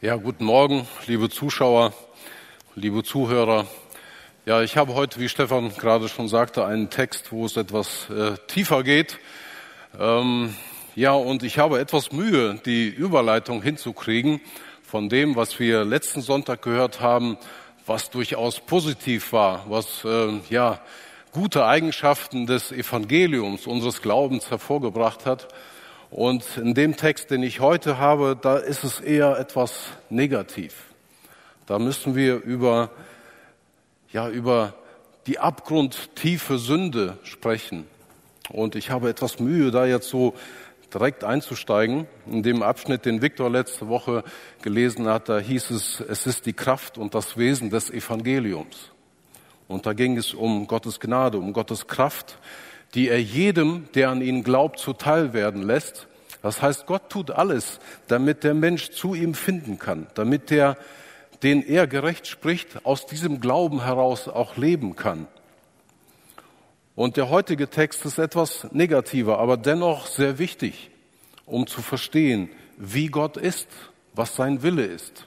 Ja, guten Morgen, liebe Zuschauer, liebe Zuhörer. Ja, ich habe heute, wie Stefan gerade schon sagte, einen Text, wo es etwas äh, tiefer geht. Ähm, ja, und ich habe etwas Mühe, die Überleitung hinzukriegen von dem, was wir letzten Sonntag gehört haben, was durchaus positiv war, was äh, ja gute Eigenschaften des Evangeliums, unseres Glaubens hervorgebracht hat. Und in dem Text, den ich heute habe, da ist es eher etwas negativ. Da müssen wir über, ja, über die abgrundtiefe Sünde sprechen. Und ich habe etwas Mühe, da jetzt so direkt einzusteigen. In dem Abschnitt, den Viktor letzte Woche gelesen hat, da hieß es, es ist die Kraft und das Wesen des Evangeliums. Und da ging es um Gottes Gnade, um Gottes Kraft, die er jedem, der an ihn glaubt, zuteil werden lässt. Das heißt, Gott tut alles, damit der Mensch zu ihm finden kann, damit der, den er gerecht spricht, aus diesem Glauben heraus auch leben kann. Und der heutige Text ist etwas negativer, aber dennoch sehr wichtig, um zu verstehen, wie Gott ist, was sein Wille ist.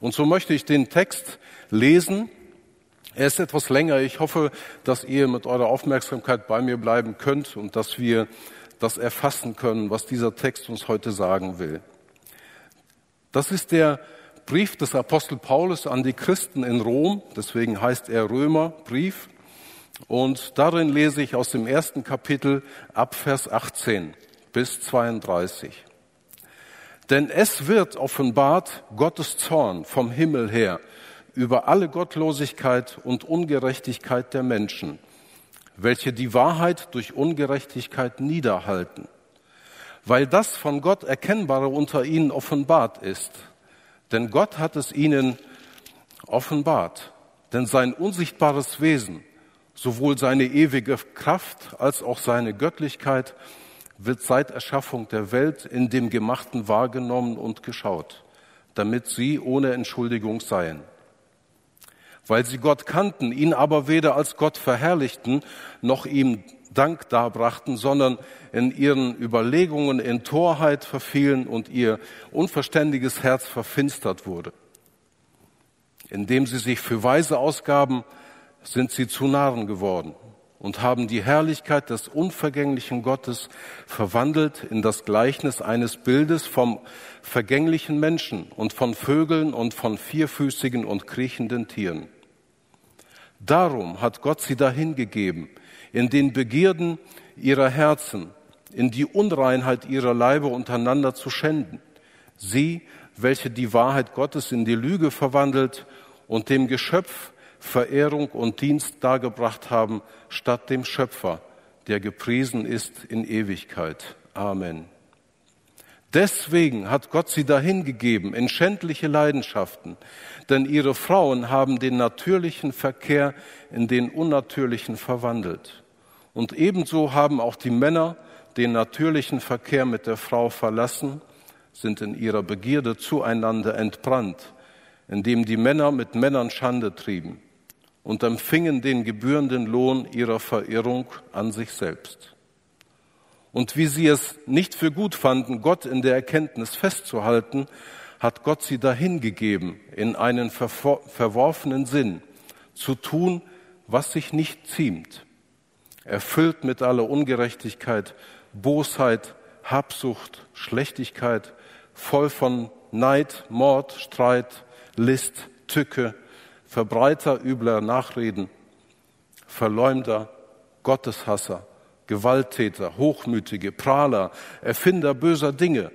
Und so möchte ich den Text lesen er ist etwas länger. Ich hoffe, dass ihr mit eurer Aufmerksamkeit bei mir bleiben könnt und dass wir das erfassen können, was dieser Text uns heute sagen will. Das ist der Brief des Apostel Paulus an die Christen in Rom, deswegen heißt er Römerbrief. Und darin lese ich aus dem ersten Kapitel ab Vers 18 bis 32. Denn es wird offenbart Gottes Zorn vom Himmel her über alle Gottlosigkeit und Ungerechtigkeit der Menschen, welche die Wahrheit durch Ungerechtigkeit niederhalten, weil das von Gott Erkennbare unter ihnen offenbart ist. Denn Gott hat es ihnen offenbart, denn sein unsichtbares Wesen, sowohl seine ewige Kraft als auch seine Göttlichkeit, wird seit Erschaffung der Welt in dem Gemachten wahrgenommen und geschaut, damit sie ohne Entschuldigung seien weil sie Gott kannten, ihn aber weder als Gott verherrlichten, noch ihm Dank darbrachten, sondern in ihren Überlegungen in Torheit verfielen und ihr unverständiges Herz verfinstert wurde. Indem sie sich für Weise ausgaben, sind sie zu Narren geworden und haben die Herrlichkeit des unvergänglichen Gottes verwandelt in das Gleichnis eines Bildes vom vergänglichen Menschen und von Vögeln und von vierfüßigen und kriechenden Tieren. Darum hat Gott sie dahingegeben, in den Begierden ihrer Herzen, in die Unreinheit ihrer Leibe untereinander zu schänden. Sie, welche die Wahrheit Gottes in die Lüge verwandelt und dem Geschöpf Verehrung und Dienst dargebracht haben, statt dem Schöpfer, der gepriesen ist in Ewigkeit. Amen. Deswegen hat Gott sie dahingegeben in schändliche Leidenschaften, denn ihre Frauen haben den natürlichen Verkehr in den unnatürlichen verwandelt. Und ebenso haben auch die Männer den natürlichen Verkehr mit der Frau verlassen, sind in ihrer Begierde zueinander entbrannt, indem die Männer mit Männern Schande trieben und empfingen den gebührenden Lohn ihrer Verirrung an sich selbst. Und wie sie es nicht für gut fanden, Gott in der Erkenntnis festzuhalten, hat Gott sie dahingegeben, in einen verworfenen Sinn zu tun, was sich nicht ziemt, erfüllt mit aller Ungerechtigkeit, Bosheit, Habsucht, Schlechtigkeit, voll von Neid, Mord, Streit, List, Tücke, Verbreiter übler Nachreden, Verleumder, Gotteshasser, Gewalttäter, Hochmütige, Prahler, Erfinder böser Dinge,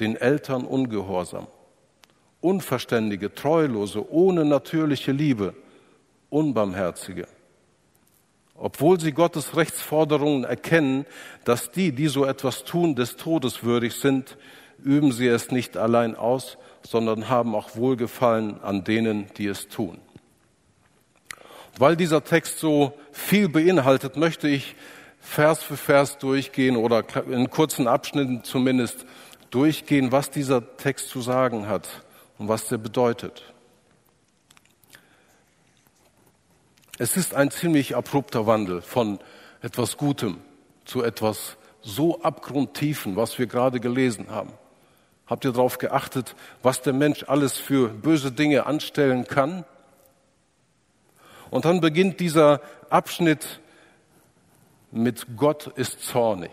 den Eltern ungehorsam, Unverständige, Treulose, ohne natürliche Liebe, Unbarmherzige. Obwohl sie Gottes Rechtsforderungen erkennen, dass die, die so etwas tun, des Todes würdig sind, üben sie es nicht allein aus, sondern haben auch Wohlgefallen an denen, die es tun. Weil dieser Text so viel beinhaltet, möchte ich Vers für Vers durchgehen oder in kurzen Abschnitten zumindest durchgehen, was dieser Text zu sagen hat und was der bedeutet. Es ist ein ziemlich abrupter Wandel von etwas Gutem zu etwas so abgrundtiefen, was wir gerade gelesen haben. Habt ihr darauf geachtet, was der Mensch alles für böse Dinge anstellen kann? Und dann beginnt dieser Abschnitt mit Gott ist zornig.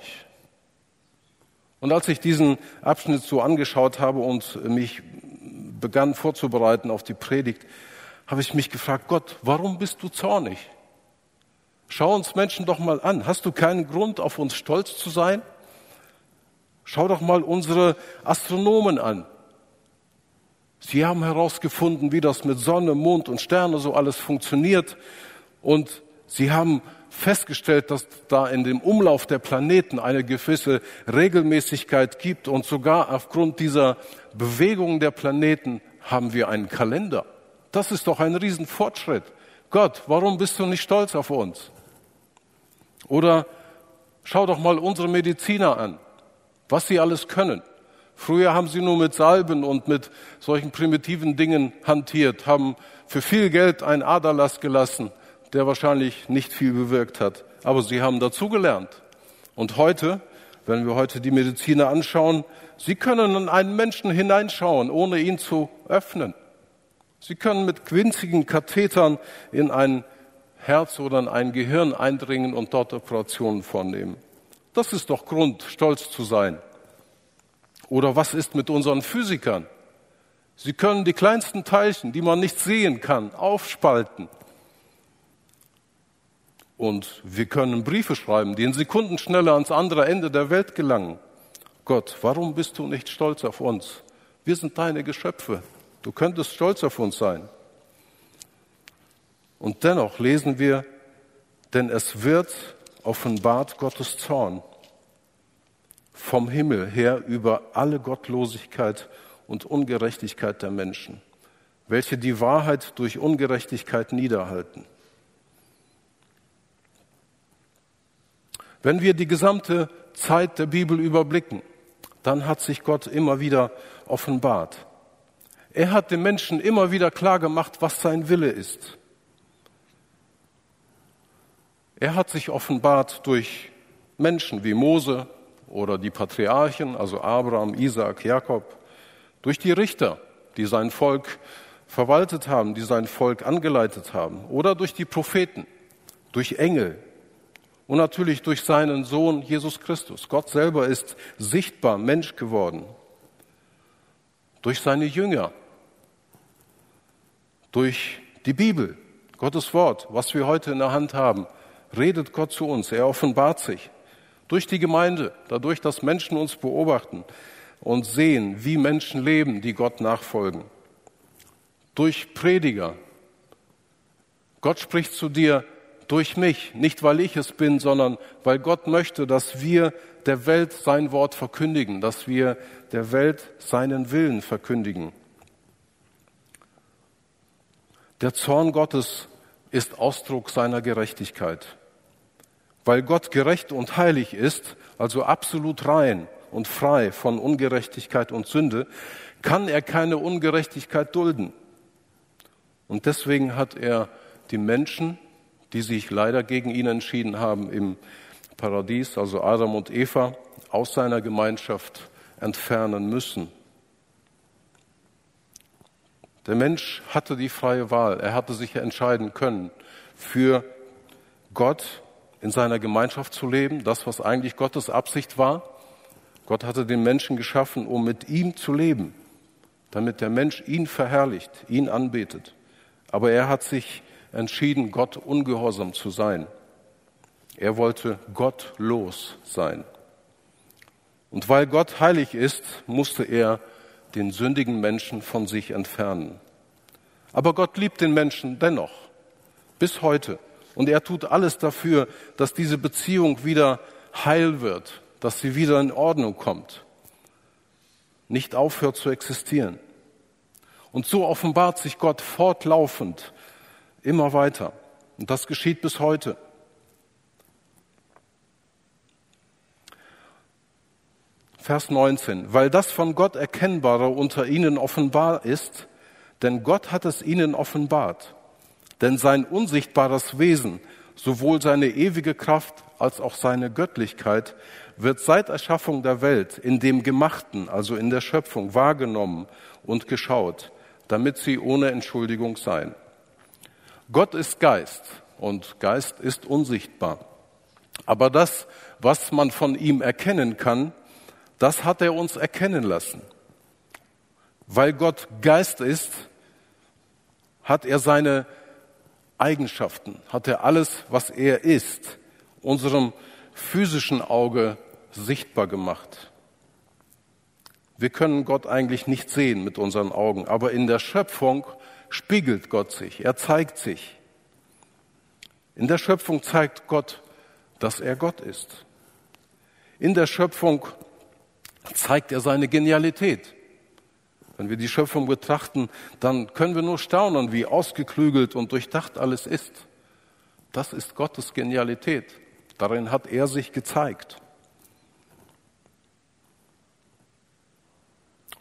Und als ich diesen Abschnitt so angeschaut habe und mich begann vorzubereiten auf die Predigt, habe ich mich gefragt, Gott, warum bist du zornig? Schau uns Menschen doch mal an. Hast du keinen Grund, auf uns stolz zu sein? Schau doch mal unsere Astronomen an. Sie haben herausgefunden, wie das mit Sonne, Mond und Sterne so alles funktioniert. Und sie haben festgestellt, dass da in dem Umlauf der Planeten eine gewisse Regelmäßigkeit gibt. Und sogar aufgrund dieser Bewegung der Planeten haben wir einen Kalender. Das ist doch ein Riesenfortschritt. Gott, warum bist du nicht stolz auf uns? Oder schau doch mal unsere Mediziner an, was sie alles können. Früher haben sie nur mit Salben und mit solchen primitiven Dingen hantiert, haben für viel Geld einen Aderlass gelassen, der wahrscheinlich nicht viel bewirkt hat. Aber sie haben dazugelernt. Und heute, wenn wir heute die Mediziner anschauen, sie können in einen Menschen hineinschauen, ohne ihn zu öffnen. Sie können mit winzigen Kathetern in ein Herz oder in ein Gehirn eindringen und dort Operationen vornehmen. Das ist doch Grund, stolz zu sein. Oder was ist mit unseren Physikern? Sie können die kleinsten Teilchen, die man nicht sehen kann, aufspalten. Und wir können Briefe schreiben, die in Sekunden schneller ans andere Ende der Welt gelangen. Gott, warum bist du nicht stolz auf uns? Wir sind deine Geschöpfe. Du könntest stolz auf uns sein. Und dennoch lesen wir, denn es wird offenbart Gottes Zorn vom Himmel her über alle Gottlosigkeit und Ungerechtigkeit der Menschen, welche die Wahrheit durch Ungerechtigkeit niederhalten. Wenn wir die gesamte Zeit der Bibel überblicken, dann hat sich Gott immer wieder offenbart. Er hat den Menschen immer wieder klar gemacht, was sein Wille ist. Er hat sich offenbart durch Menschen wie Mose oder die Patriarchen, also Abraham, Isaac, Jakob, durch die Richter, die sein Volk verwaltet haben, die sein Volk angeleitet haben, oder durch die Propheten, durch Engel und natürlich durch seinen Sohn Jesus Christus. Gott selber ist sichtbar Mensch geworden. Durch seine Jünger, durch die Bibel, Gottes Wort, was wir heute in der Hand haben, redet Gott zu uns. Er offenbart sich durch die Gemeinde, dadurch, dass Menschen uns beobachten und sehen, wie Menschen leben, die Gott nachfolgen. Durch Prediger. Gott spricht zu dir durch mich, nicht weil ich es bin, sondern weil Gott möchte, dass wir der Welt sein Wort verkündigen, dass wir der Welt seinen Willen verkündigen. Der Zorn Gottes ist Ausdruck seiner Gerechtigkeit. Weil Gott gerecht und heilig ist, also absolut rein und frei von Ungerechtigkeit und Sünde, kann er keine Ungerechtigkeit dulden. Und deswegen hat er die Menschen, die sich leider gegen ihn entschieden haben im Paradies, also Adam und Eva, aus seiner Gemeinschaft entfernen müssen. Der Mensch hatte die freie Wahl. Er hatte sich entscheiden können, für Gott in seiner Gemeinschaft zu leben, das, was eigentlich Gottes Absicht war. Gott hatte den Menschen geschaffen, um mit ihm zu leben, damit der Mensch ihn verherrlicht, ihn anbetet. Aber er hat sich entschieden, Gott ungehorsam zu sein. Er wollte gottlos sein. Und weil Gott heilig ist, musste er den sündigen Menschen von sich entfernen. Aber Gott liebt den Menschen dennoch, bis heute. Und er tut alles dafür, dass diese Beziehung wieder heil wird, dass sie wieder in Ordnung kommt, nicht aufhört zu existieren. Und so offenbart sich Gott fortlaufend immer weiter. Und das geschieht bis heute. Vers 19, weil das von Gott Erkennbare unter ihnen offenbar ist, denn Gott hat es ihnen offenbart. Denn sein unsichtbares Wesen, sowohl seine ewige Kraft als auch seine Göttlichkeit, wird seit Erschaffung der Welt in dem Gemachten, also in der Schöpfung, wahrgenommen und geschaut, damit sie ohne Entschuldigung seien. Gott ist Geist und Geist ist unsichtbar. Aber das, was man von ihm erkennen kann, das hat er uns erkennen lassen. Weil Gott Geist ist, hat er seine Eigenschaften, hat er alles, was er ist, unserem physischen Auge sichtbar gemacht. Wir können Gott eigentlich nicht sehen mit unseren Augen, aber in der Schöpfung spiegelt Gott sich, er zeigt sich. In der Schöpfung zeigt Gott, dass er Gott ist. In der Schöpfung zeigt er seine Genialität. Wenn wir die Schöpfung betrachten, dann können wir nur staunen, wie ausgeklügelt und durchdacht alles ist. Das ist Gottes Genialität. Darin hat er sich gezeigt.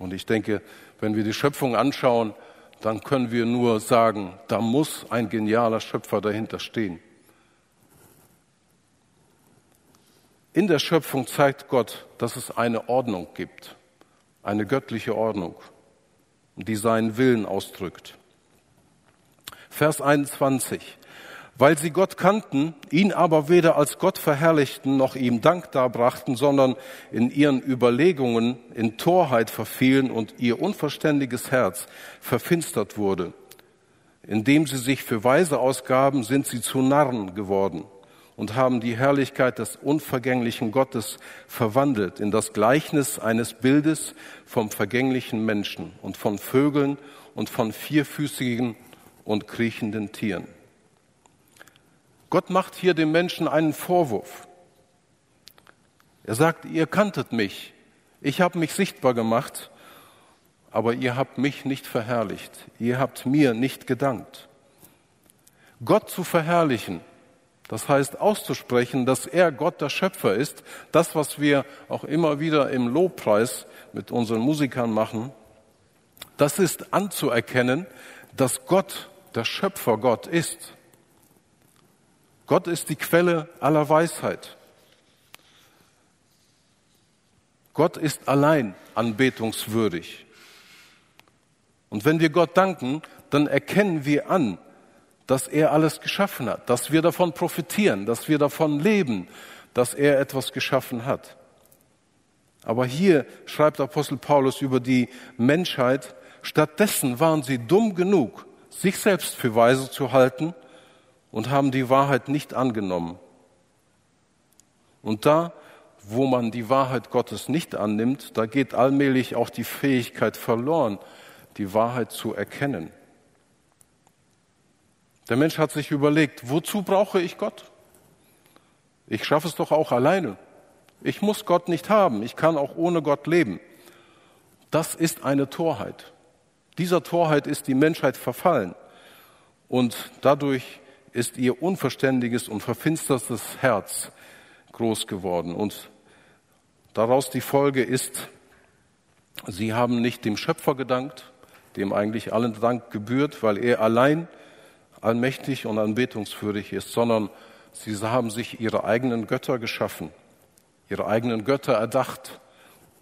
Und ich denke, wenn wir die Schöpfung anschauen, dann können wir nur sagen, da muss ein genialer Schöpfer dahinter stehen. In der Schöpfung zeigt Gott, dass es eine Ordnung gibt, eine göttliche Ordnung, die seinen Willen ausdrückt. Vers 21 weil sie Gott kannten, ihn aber weder als Gott verherrlichten noch ihm Dank darbrachten, sondern in ihren Überlegungen in Torheit verfielen und ihr unverständiges Herz verfinstert wurde. Indem sie sich für Weise ausgaben, sind sie zu Narren geworden und haben die Herrlichkeit des unvergänglichen Gottes verwandelt in das Gleichnis eines Bildes vom vergänglichen Menschen und von Vögeln und von vierfüßigen und kriechenden Tieren. Gott macht hier dem Menschen einen Vorwurf. Er sagt, ihr kanntet mich, ich habe mich sichtbar gemacht, aber ihr habt mich nicht verherrlicht, ihr habt mir nicht gedankt. Gott zu verherrlichen, das heißt auszusprechen, dass er Gott der Schöpfer ist, das, was wir auch immer wieder im Lobpreis mit unseren Musikern machen, das ist anzuerkennen, dass Gott der Schöpfer Gott ist. Gott ist die Quelle aller Weisheit. Gott ist allein anbetungswürdig. Und wenn wir Gott danken, dann erkennen wir an, dass er alles geschaffen hat, dass wir davon profitieren, dass wir davon leben, dass er etwas geschaffen hat. Aber hier schreibt Apostel Paulus über die Menschheit, stattdessen waren sie dumm genug, sich selbst für weise zu halten und haben die Wahrheit nicht angenommen. Und da, wo man die Wahrheit Gottes nicht annimmt, da geht allmählich auch die Fähigkeit verloren, die Wahrheit zu erkennen. Der Mensch hat sich überlegt, wozu brauche ich Gott? Ich schaffe es doch auch alleine. Ich muss Gott nicht haben. Ich kann auch ohne Gott leben. Das ist eine Torheit. Dieser Torheit ist die Menschheit verfallen. Und dadurch ist ihr unverständiges und verfinstertes Herz groß geworden. Und daraus die Folge ist, sie haben nicht dem Schöpfer gedankt, dem eigentlich allen Dank gebührt, weil er allein allmächtig und anbetungswürdig ist, sondern sie haben sich ihre eigenen Götter geschaffen, ihre eigenen Götter erdacht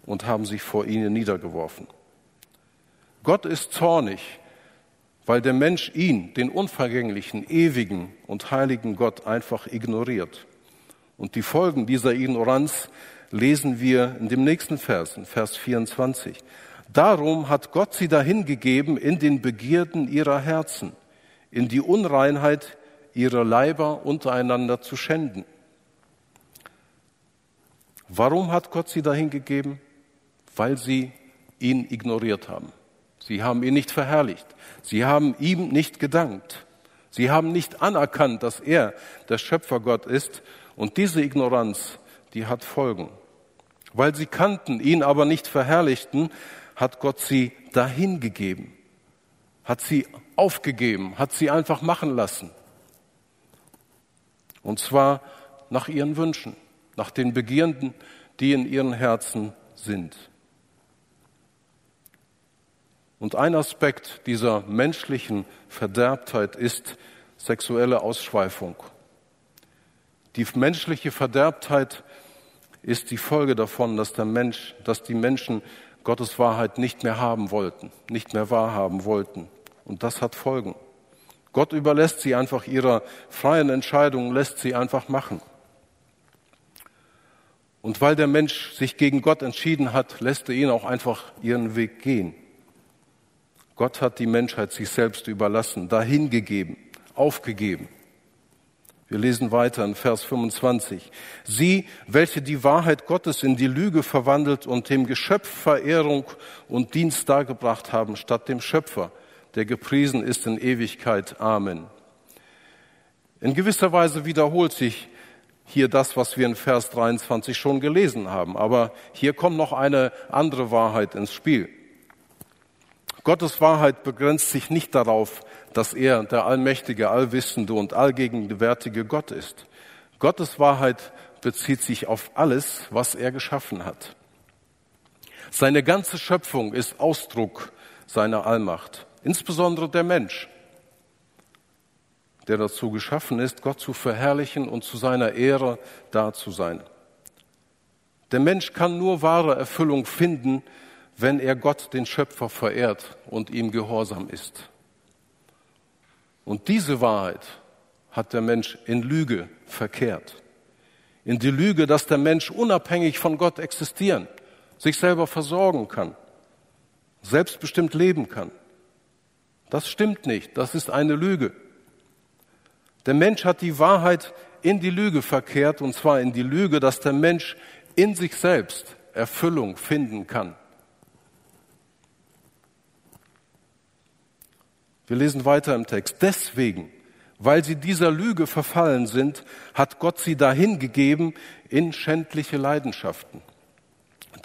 und haben sich vor ihnen niedergeworfen. Gott ist zornig weil der Mensch ihn, den unvergänglichen, ewigen und heiligen Gott, einfach ignoriert. Und die Folgen dieser Ignoranz lesen wir in dem nächsten Vers, in Vers 24. Darum hat Gott sie dahingegeben in den Begierden ihrer Herzen, in die Unreinheit ihrer Leiber untereinander zu schänden. Warum hat Gott sie dahingegeben? Weil sie ihn ignoriert haben. Sie haben ihn nicht verherrlicht. Sie haben ihm nicht gedankt. Sie haben nicht anerkannt, dass er der Schöpfergott ist. Und diese Ignoranz, die hat Folgen. Weil sie kannten, ihn aber nicht verherrlichten, hat Gott sie dahingegeben, hat sie aufgegeben, hat sie einfach machen lassen. Und zwar nach ihren Wünschen, nach den Begierden, die in ihren Herzen sind. Und ein Aspekt dieser menschlichen Verderbtheit ist sexuelle Ausschweifung. Die menschliche Verderbtheit ist die Folge davon, dass der Mensch, dass die Menschen Gottes Wahrheit nicht mehr haben wollten, nicht mehr wahrhaben wollten. Und das hat Folgen. Gott überlässt sie einfach ihrer freien Entscheidung, lässt sie einfach machen. Und weil der Mensch sich gegen Gott entschieden hat, lässt er ihn auch einfach ihren Weg gehen. Gott hat die Menschheit sich selbst überlassen, dahingegeben, aufgegeben. Wir lesen weiter in Vers 25. Sie, welche die Wahrheit Gottes in die Lüge verwandelt und dem Geschöpf Verehrung und Dienst dargebracht haben, statt dem Schöpfer, der gepriesen ist in Ewigkeit. Amen. In gewisser Weise wiederholt sich hier das, was wir in Vers 23 schon gelesen haben. Aber hier kommt noch eine andere Wahrheit ins Spiel. Gottes Wahrheit begrenzt sich nicht darauf, dass er der allmächtige, allwissende und allgegenwärtige Gott ist. Gottes Wahrheit bezieht sich auf alles, was er geschaffen hat. Seine ganze Schöpfung ist Ausdruck seiner Allmacht, insbesondere der Mensch, der dazu geschaffen ist, Gott zu verherrlichen und zu seiner Ehre da zu sein. Der Mensch kann nur wahre Erfüllung finden, wenn er Gott, den Schöpfer, verehrt und ihm gehorsam ist. Und diese Wahrheit hat der Mensch in Lüge verkehrt. In die Lüge, dass der Mensch unabhängig von Gott existieren, sich selber versorgen kann, selbstbestimmt leben kann. Das stimmt nicht, das ist eine Lüge. Der Mensch hat die Wahrheit in die Lüge verkehrt, und zwar in die Lüge, dass der Mensch in sich selbst Erfüllung finden kann. Wir lesen weiter im Text. Deswegen, weil sie dieser Lüge verfallen sind, hat Gott sie dahin gegeben in schändliche Leidenschaften.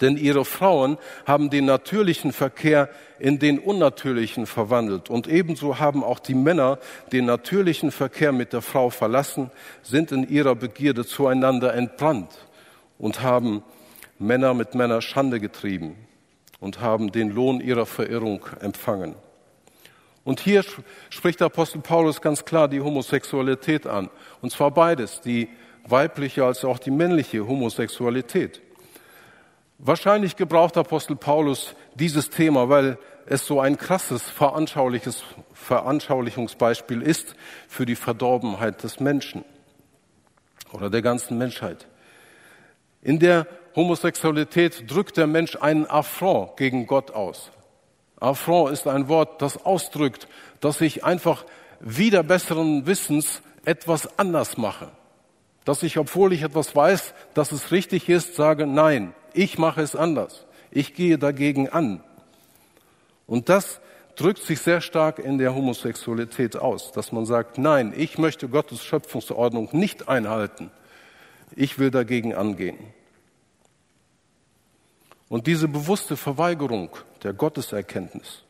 Denn ihre Frauen haben den natürlichen Verkehr in den unnatürlichen verwandelt. Und ebenso haben auch die Männer den natürlichen Verkehr mit der Frau verlassen, sind in ihrer Begierde zueinander entbrannt und haben Männer mit Männer Schande getrieben und haben den Lohn ihrer Verirrung empfangen. Und hier spricht der Apostel Paulus ganz klar die Homosexualität an. Und zwar beides, die weibliche als auch die männliche Homosexualität. Wahrscheinlich gebraucht Apostel Paulus dieses Thema, weil es so ein krasses Veranschaulichungsbeispiel ist für die Verdorbenheit des Menschen oder der ganzen Menschheit. In der Homosexualität drückt der Mensch einen Affront gegen Gott aus. Affront ist ein Wort, das ausdrückt, dass ich einfach wieder besseren Wissens etwas anders mache. Dass ich, obwohl ich etwas weiß, dass es richtig ist, sage, nein, ich mache es anders. Ich gehe dagegen an. Und das drückt sich sehr stark in der Homosexualität aus, dass man sagt, nein, ich möchte Gottes Schöpfungsordnung nicht einhalten. Ich will dagegen angehen. Und diese bewusste Verweigerung der Gotteserkenntnis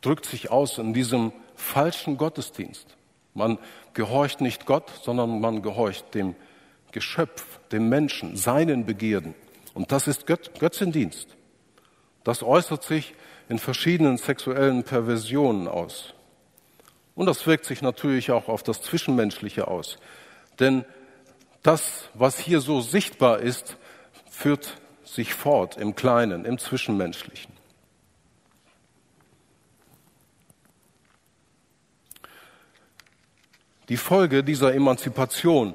drückt sich aus in diesem falschen Gottesdienst. Man gehorcht nicht Gott, sondern man gehorcht dem Geschöpf, dem Menschen, seinen Begierden. Und das ist Götzendienst. Das äußert sich in verschiedenen sexuellen Perversionen aus. Und das wirkt sich natürlich auch auf das Zwischenmenschliche aus. Denn das, was hier so sichtbar ist, führt sich fort im Kleinen, im Zwischenmenschlichen. Die Folge dieser Emanzipation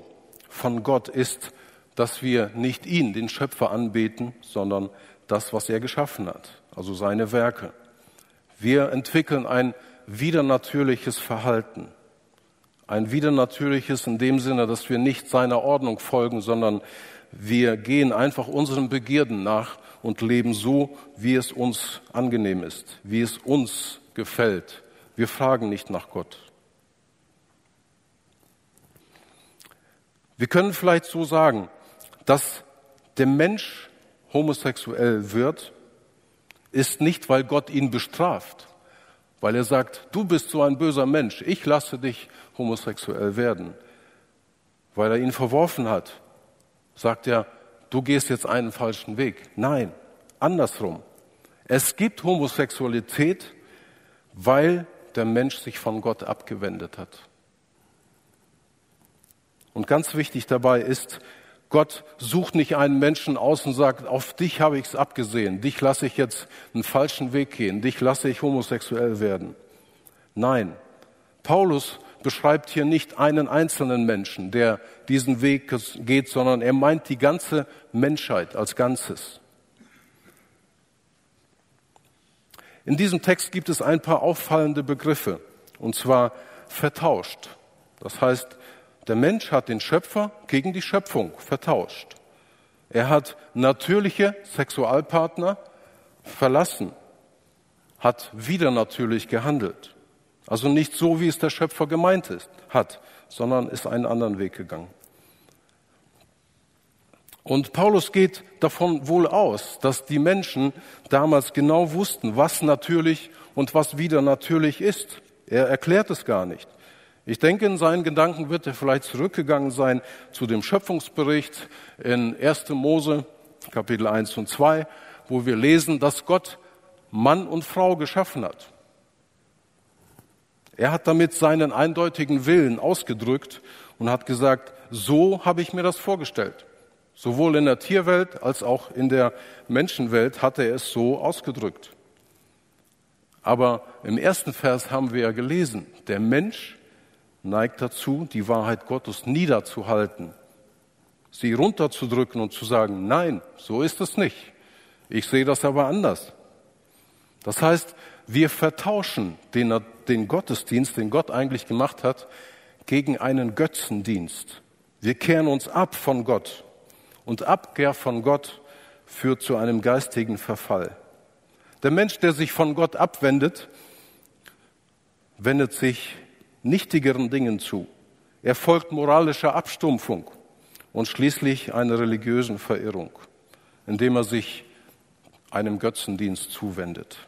von Gott ist, dass wir nicht ihn, den Schöpfer, anbeten, sondern das, was er geschaffen hat, also seine Werke. Wir entwickeln ein widernatürliches Verhalten. Ein widernatürliches in dem Sinne, dass wir nicht seiner Ordnung folgen, sondern wir gehen einfach unseren Begierden nach und leben so, wie es uns angenehm ist, wie es uns gefällt. Wir fragen nicht nach Gott. Wir können vielleicht so sagen, dass der Mensch homosexuell wird, ist nicht, weil Gott ihn bestraft, weil er sagt, du bist so ein böser Mensch, ich lasse dich homosexuell werden, weil er ihn verworfen hat, sagt er, du gehst jetzt einen falschen Weg. Nein, andersrum. Es gibt Homosexualität, weil der Mensch sich von Gott abgewendet hat. Und ganz wichtig dabei ist, Gott sucht nicht einen Menschen aus und sagt, auf dich habe ich es abgesehen, dich lasse ich jetzt einen falschen Weg gehen, dich lasse ich homosexuell werden. Nein, Paulus beschreibt hier nicht einen einzelnen Menschen, der diesen Weg geht, sondern er meint die ganze Menschheit als Ganzes. In diesem Text gibt es ein paar auffallende Begriffe, und zwar vertauscht. Das heißt, der Mensch hat den Schöpfer gegen die Schöpfung vertauscht. Er hat natürliche Sexualpartner verlassen, hat wieder natürlich gehandelt. Also nicht so, wie es der Schöpfer gemeint ist, hat, sondern ist einen anderen Weg gegangen. Und Paulus geht davon wohl aus, dass die Menschen damals genau wussten, was natürlich und was wieder natürlich ist. Er erklärt es gar nicht. Ich denke, in seinen Gedanken wird er vielleicht zurückgegangen sein zu dem Schöpfungsbericht in 1. Mose, Kapitel 1 und 2, wo wir lesen, dass Gott Mann und Frau geschaffen hat. Er hat damit seinen eindeutigen Willen ausgedrückt und hat gesagt, so habe ich mir das vorgestellt. Sowohl in der Tierwelt als auch in der Menschenwelt hat er es so ausgedrückt. Aber im ersten Vers haben wir ja gelesen, der Mensch neigt dazu, die Wahrheit Gottes niederzuhalten, sie runterzudrücken und zu sagen, nein, so ist es nicht. Ich sehe das aber anders. Das heißt, wir vertauschen den, den Gottesdienst, den Gott eigentlich gemacht hat, gegen einen Götzendienst. Wir kehren uns ab von Gott. Und Abkehr von Gott führt zu einem geistigen Verfall. Der Mensch, der sich von Gott abwendet, wendet sich nichtigeren Dingen zu. Er folgt moralischer Abstumpfung und schließlich einer religiösen Verirrung, indem er sich einem Götzendienst zuwendet.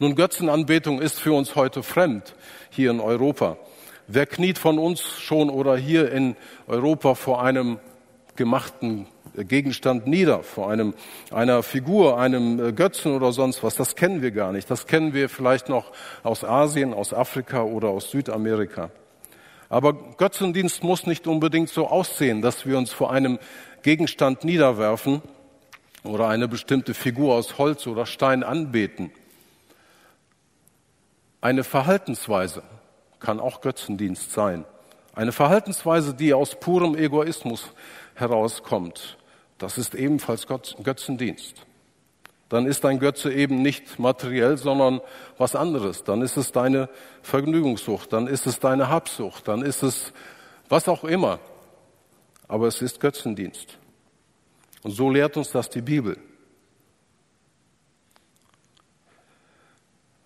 Nun, Götzenanbetung ist für uns heute fremd hier in Europa. Wer kniet von uns schon oder hier in Europa vor einem gemachten Gegenstand nieder, vor einem, einer Figur, einem äh, Götzen oder sonst was. Das kennen wir gar nicht. Das kennen wir vielleicht noch aus Asien, aus Afrika oder aus Südamerika. Aber Götzendienst muss nicht unbedingt so aussehen, dass wir uns vor einem Gegenstand niederwerfen oder eine bestimmte Figur aus Holz oder Stein anbeten. Eine Verhaltensweise kann auch Götzendienst sein. Eine Verhaltensweise, die aus purem Egoismus herauskommt. Das ist ebenfalls Götzendienst. Dann ist dein Götze eben nicht materiell, sondern was anderes. Dann ist es deine Vergnügungssucht, dann ist es deine Habsucht, dann ist es was auch immer. Aber es ist Götzendienst. Und so lehrt uns das die Bibel.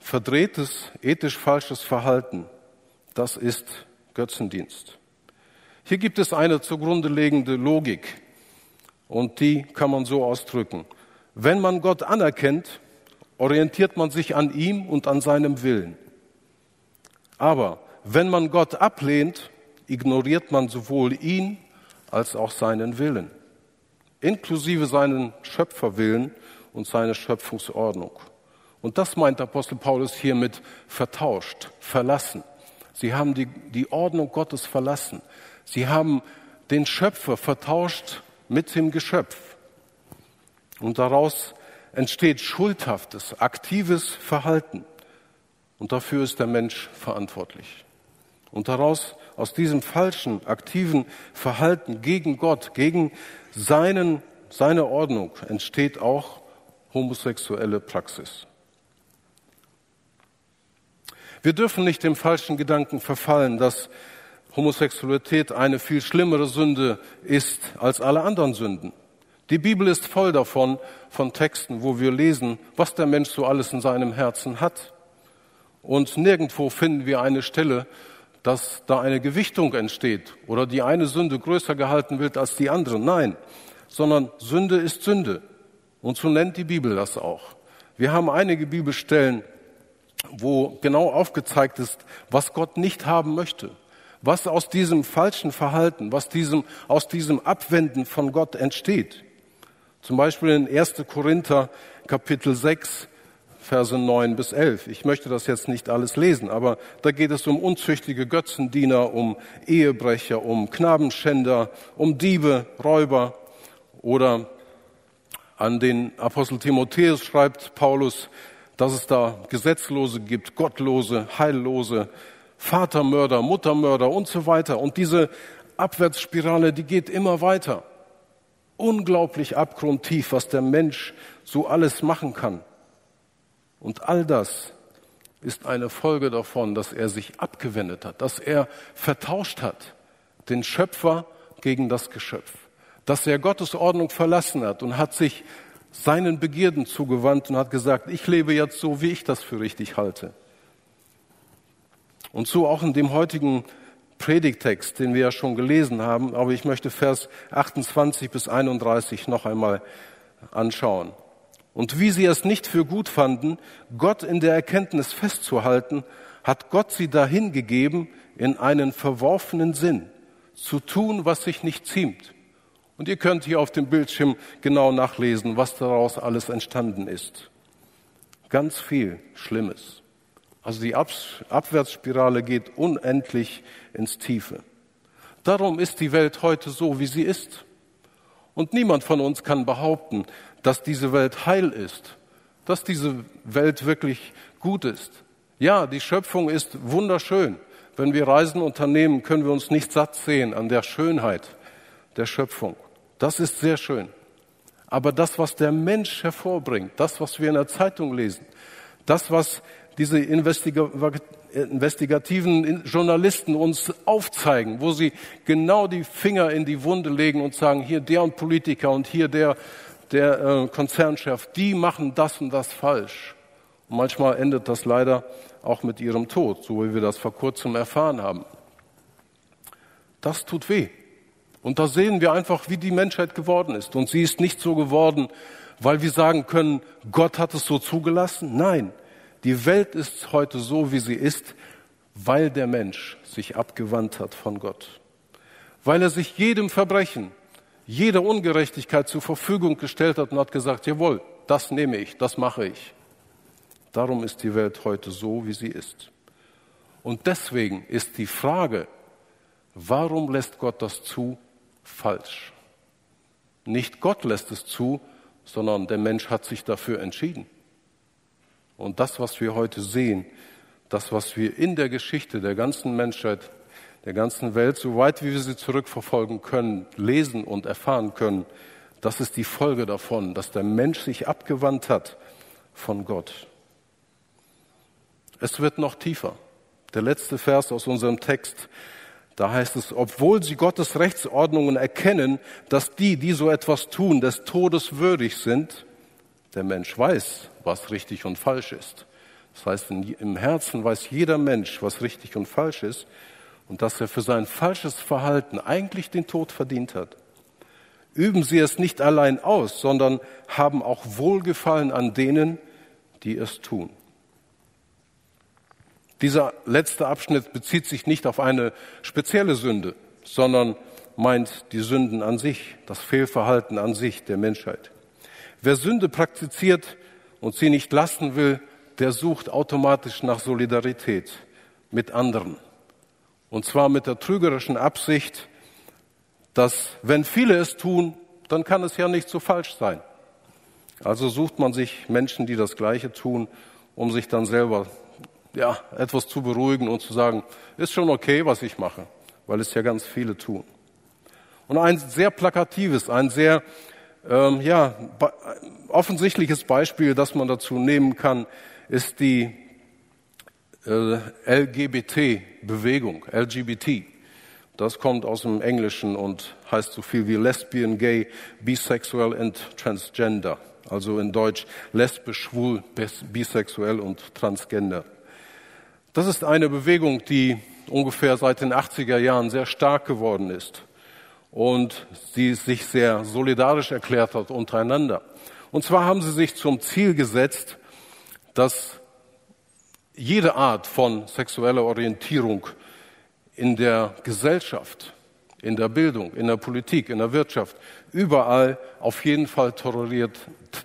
Verdrehtes, ethisch falsches Verhalten, das ist Götzendienst. Hier gibt es eine zugrunde liegende Logik und die kann man so ausdrücken. Wenn man Gott anerkennt, orientiert man sich an ihm und an seinem Willen. Aber wenn man Gott ablehnt, ignoriert man sowohl ihn als auch seinen Willen, inklusive seinen Schöpferwillen und seine Schöpfungsordnung. Und das meint Apostel Paulus hier mit vertauscht, verlassen. Sie haben die, die Ordnung Gottes verlassen. Sie haben den Schöpfer vertauscht mit dem Geschöpf. Und daraus entsteht schuldhaftes, aktives Verhalten. Und dafür ist der Mensch verantwortlich. Und daraus, aus diesem falschen, aktiven Verhalten gegen Gott, gegen seinen, seine Ordnung, entsteht auch homosexuelle Praxis. Wir dürfen nicht dem falschen Gedanken verfallen, dass Homosexualität eine viel schlimmere Sünde ist als alle anderen Sünden. Die Bibel ist voll davon, von Texten, wo wir lesen, was der Mensch so alles in seinem Herzen hat. Und nirgendwo finden wir eine Stelle, dass da eine Gewichtung entsteht oder die eine Sünde größer gehalten wird als die andere. Nein, sondern Sünde ist Sünde. Und so nennt die Bibel das auch. Wir haben einige Bibelstellen, wo genau aufgezeigt ist, was Gott nicht haben möchte was aus diesem falschen Verhalten, was diesem, aus diesem Abwenden von Gott entsteht. Zum Beispiel in 1. Korinther Kapitel 6, Verse 9 bis 11. Ich möchte das jetzt nicht alles lesen, aber da geht es um unzüchtige Götzendiener, um Ehebrecher, um Knabenschänder, um Diebe, Räuber oder an den Apostel Timotheus schreibt Paulus, dass es da Gesetzlose gibt, Gottlose, Heillose, Vatermörder, Muttermörder und so weiter. Und diese Abwärtsspirale, die geht immer weiter. Unglaublich abgrundtief, was der Mensch so alles machen kann. Und all das ist eine Folge davon, dass er sich abgewendet hat, dass er vertauscht hat, den Schöpfer gegen das Geschöpf, dass er Gottes Ordnung verlassen hat und hat sich seinen Begierden zugewandt und hat gesagt, ich lebe jetzt so, wie ich das für richtig halte. Und so auch in dem heutigen Predigtext, den wir ja schon gelesen haben, aber ich möchte Vers 28 bis 31 noch einmal anschauen. Und wie sie es nicht für gut fanden, Gott in der Erkenntnis festzuhalten, hat Gott sie dahin gegeben, in einen verworfenen Sinn zu tun, was sich nicht ziemt. Und ihr könnt hier auf dem Bildschirm genau nachlesen, was daraus alles entstanden ist. Ganz viel Schlimmes. Also die Abwärtsspirale geht unendlich ins Tiefe. Darum ist die Welt heute so, wie sie ist. Und niemand von uns kann behaupten, dass diese Welt heil ist, dass diese Welt wirklich gut ist. Ja, die Schöpfung ist wunderschön. Wenn wir Reisen unternehmen, können wir uns nicht satt sehen an der Schönheit der Schöpfung. Das ist sehr schön. Aber das, was der Mensch hervorbringt, das, was wir in der Zeitung lesen, das, was diese investigativen Journalisten uns aufzeigen, wo sie genau die Finger in die Wunde legen und sagen, hier der und Politiker und hier der der äh, Konzernchef, die machen das und das falsch. Und manchmal endet das leider auch mit ihrem Tod, so wie wir das vor kurzem erfahren haben. Das tut weh. Und da sehen wir einfach, wie die Menschheit geworden ist. Und sie ist nicht so geworden, weil wir sagen können, Gott hat es so zugelassen. Nein, die Welt ist heute so, wie sie ist, weil der Mensch sich abgewandt hat von Gott. Weil er sich jedem Verbrechen, jede Ungerechtigkeit zur Verfügung gestellt hat und hat gesagt, jawohl, das nehme ich, das mache ich. Darum ist die Welt heute so, wie sie ist. Und deswegen ist die Frage, warum lässt Gott das zu, falsch. Nicht Gott lässt es zu, sondern der Mensch hat sich dafür entschieden. Und das, was wir heute sehen, das, was wir in der Geschichte der ganzen Menschheit der ganzen Welt, so weit wie wir sie zurückverfolgen können, lesen und erfahren können, das ist die Folge davon, dass der Mensch sich abgewandt hat von Gott. Es wird noch tiefer. Der letzte Vers aus unserem Text, da heißt es, obwohl sie Gottes Rechtsordnungen erkennen, dass die, die so etwas tun, des Todes würdig sind, der Mensch weiß, was richtig und falsch ist. Das heißt, im Herzen weiß jeder Mensch, was richtig und falsch ist und dass er für sein falsches Verhalten eigentlich den Tod verdient hat. Üben Sie es nicht allein aus, sondern haben auch Wohlgefallen an denen, die es tun. Dieser letzte Abschnitt bezieht sich nicht auf eine spezielle Sünde, sondern meint die Sünden an sich, das Fehlverhalten an sich der Menschheit. Wer Sünde praktiziert und sie nicht lassen will, der sucht automatisch nach Solidarität mit anderen. Und zwar mit der trügerischen Absicht, dass wenn viele es tun, dann kann es ja nicht so falsch sein. Also sucht man sich Menschen, die das Gleiche tun, um sich dann selber ja, etwas zu beruhigen und zu sagen, ist schon okay, was ich mache, weil es ja ganz viele tun. Und ein sehr plakatives, ein sehr ähm, ja, offensichtliches Beispiel, das man dazu nehmen kann, ist die äh, LGBT-Bewegung, LGBT. Das kommt aus dem Englischen und heißt so viel wie Lesbian, Gay, Bisexuell und Transgender. Also in Deutsch lesbisch, schwul, bisexuell und transgender. Das ist eine Bewegung, die ungefähr seit den 80er Jahren sehr stark geworden ist und sie sich sehr solidarisch erklärt hat untereinander. Und zwar haben sie sich zum Ziel gesetzt, dass jede Art von sexueller Orientierung in der Gesellschaft, in der Bildung, in der Politik, in der Wirtschaft, überall auf jeden Fall toleriert,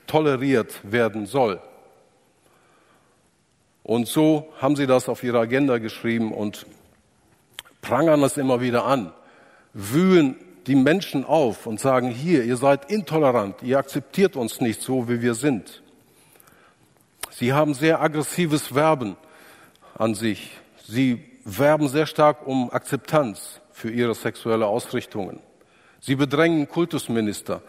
toleriert werden soll. Und so haben sie das auf ihre Agenda geschrieben und prangern das immer wieder an, wühlen die Menschen auf und sagen, hier, ihr seid intolerant, ihr akzeptiert uns nicht so, wie wir sind. Sie haben sehr aggressives Werben an sich. Sie werben sehr stark um Akzeptanz für ihre sexuelle Ausrichtungen. Sie bedrängen Kultusminister.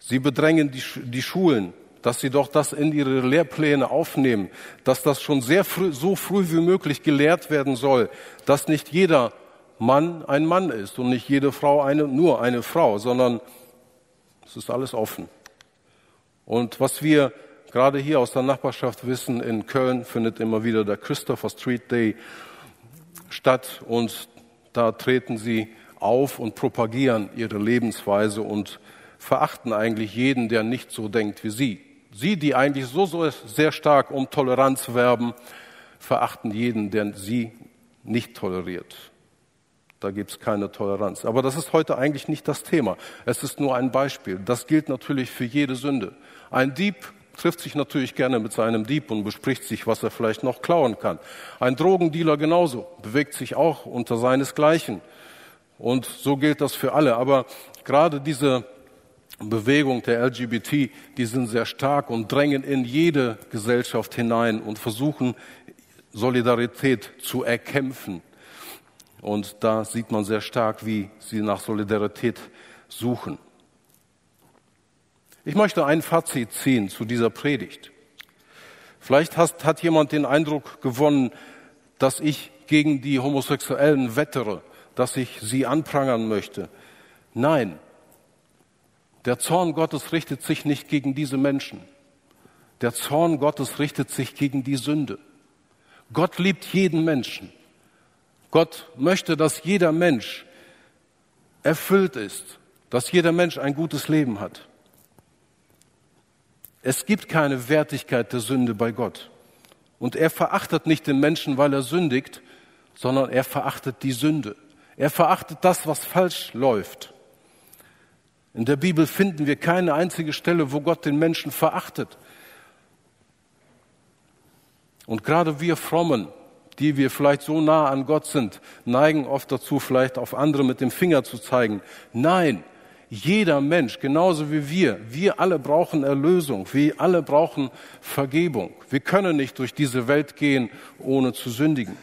Sie bedrängen die, die Schulen, dass sie doch das in ihre Lehrpläne aufnehmen, dass das schon sehr früh, so früh wie möglich gelehrt werden soll, dass nicht jeder Mann ein Mann ist und nicht jede Frau eine, nur eine Frau, sondern es ist alles offen. Und was wir gerade hier aus der Nachbarschaft wissen, in Köln findet immer wieder der Christopher Street Day statt und da treten sie auf und propagieren ihre Lebensweise und verachten eigentlich jeden, der nicht so denkt wie sie. Sie, die eigentlich so, so sehr stark um Toleranz werben, verachten jeden, der sie nicht toleriert. Da gibt es keine Toleranz. Aber das ist heute eigentlich nicht das Thema. Es ist nur ein Beispiel. Das gilt natürlich für jede Sünde. Ein Dieb trifft sich natürlich gerne mit seinem Dieb und bespricht sich, was er vielleicht noch klauen kann. Ein Drogendealer genauso, bewegt sich auch unter seinesgleichen. Und so gilt das für alle. Aber gerade diese Bewegung der LGBT, die sind sehr stark und drängen in jede Gesellschaft hinein und versuchen, Solidarität zu erkämpfen. Und da sieht man sehr stark, wie sie nach Solidarität suchen. Ich möchte ein Fazit ziehen zu dieser Predigt. Vielleicht hat, hat jemand den Eindruck gewonnen, dass ich gegen die Homosexuellen wettere, dass ich sie anprangern möchte. Nein, der Zorn Gottes richtet sich nicht gegen diese Menschen. Der Zorn Gottes richtet sich gegen die Sünde. Gott liebt jeden Menschen. Gott möchte, dass jeder Mensch erfüllt ist, dass jeder Mensch ein gutes Leben hat. Es gibt keine Wertigkeit der Sünde bei Gott. Und er verachtet nicht den Menschen, weil er sündigt, sondern er verachtet die Sünde. Er verachtet das, was falsch läuft. In der Bibel finden wir keine einzige Stelle, wo Gott den Menschen verachtet. Und gerade wir Frommen, die wir vielleicht so nah an Gott sind, neigen oft dazu, vielleicht auf andere mit dem Finger zu zeigen. Nein, jeder Mensch, genauso wie wir, wir alle brauchen Erlösung, wir alle brauchen Vergebung. Wir können nicht durch diese Welt gehen, ohne zu sündigen.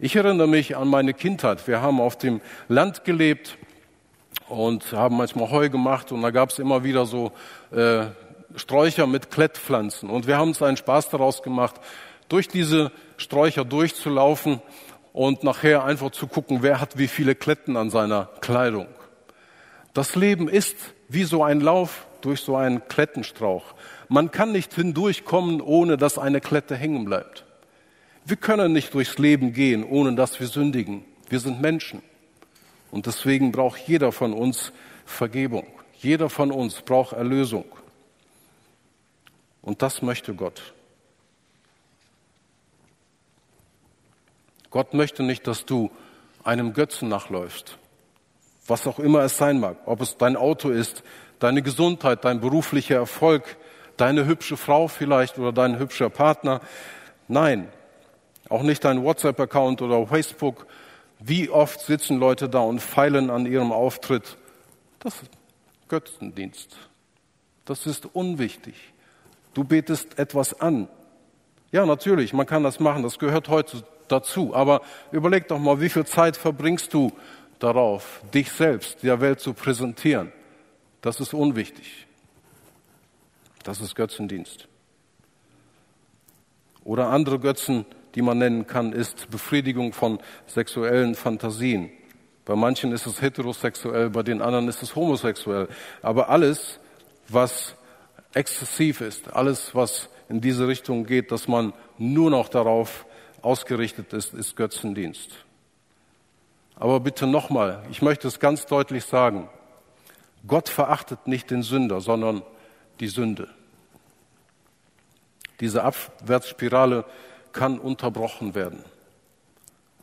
Ich erinnere mich an meine Kindheit. Wir haben auf dem Land gelebt und haben manchmal Heu gemacht und da gab es immer wieder so äh, Sträucher mit Klettpflanzen. Und wir haben uns einen Spaß daraus gemacht, durch diese Sträucher durchzulaufen und nachher einfach zu gucken, wer hat wie viele Kletten an seiner Kleidung. Das Leben ist wie so ein Lauf durch so einen Klettenstrauch. Man kann nicht hindurchkommen, ohne dass eine Klette hängen bleibt. Wir können nicht durchs Leben gehen, ohne dass wir sündigen. Wir sind Menschen. Und deswegen braucht jeder von uns Vergebung. Jeder von uns braucht Erlösung. Und das möchte Gott. Gott möchte nicht, dass du einem Götzen nachläufst, was auch immer es sein mag, ob es dein Auto ist, deine Gesundheit, dein beruflicher Erfolg, deine hübsche Frau vielleicht oder dein hübscher Partner. Nein, auch nicht dein WhatsApp-Account oder Facebook. Wie oft sitzen Leute da und feilen an ihrem Auftritt? Das ist Götzendienst. Das ist unwichtig. Du betest etwas an. Ja, natürlich, man kann das machen. Das gehört heute dazu. Aber überleg doch mal, wie viel Zeit verbringst du darauf, dich selbst der Welt zu präsentieren? Das ist unwichtig. Das ist Götzendienst. Oder andere Götzen, die man nennen kann, ist Befriedigung von sexuellen Fantasien. Bei manchen ist es heterosexuell, bei den anderen ist es homosexuell. Aber alles, was exzessiv ist, alles, was in diese Richtung geht, dass man nur noch darauf ausgerichtet ist, ist Götzendienst. Aber bitte nochmal, ich möchte es ganz deutlich sagen, Gott verachtet nicht den Sünder, sondern die Sünde. Diese Abwärtsspirale kann unterbrochen werden,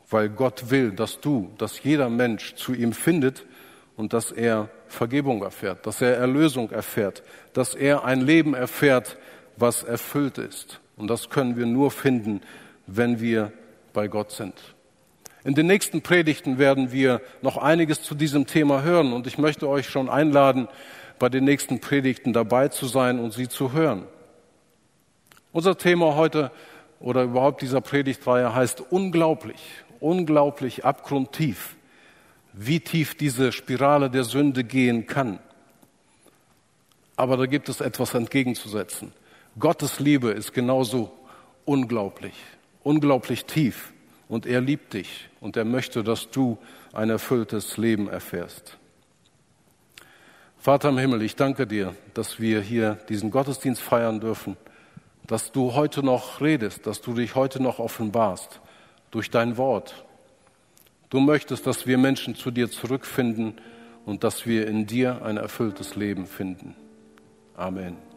weil Gott will, dass du, dass jeder Mensch zu ihm findet und dass er Vergebung erfährt, dass er Erlösung erfährt, dass er ein Leben erfährt, was erfüllt ist. Und das können wir nur finden, wenn wir bei Gott sind. In den nächsten Predigten werden wir noch einiges zu diesem Thema hören und ich möchte euch schon einladen, bei den nächsten Predigten dabei zu sein und sie zu hören. Unser Thema heute oder überhaupt dieser Predigtreihe heißt unglaublich, unglaublich abgrundtief, wie tief diese Spirale der Sünde gehen kann. Aber da gibt es etwas entgegenzusetzen. Gottes Liebe ist genauso unglaublich, unglaublich tief und er liebt dich und er möchte, dass du ein erfülltes Leben erfährst. Vater im Himmel, ich danke dir, dass wir hier diesen Gottesdienst feiern dürfen, dass du heute noch redest, dass du dich heute noch offenbarst durch dein Wort. Du möchtest, dass wir Menschen zu dir zurückfinden und dass wir in dir ein erfülltes Leben finden. Amen.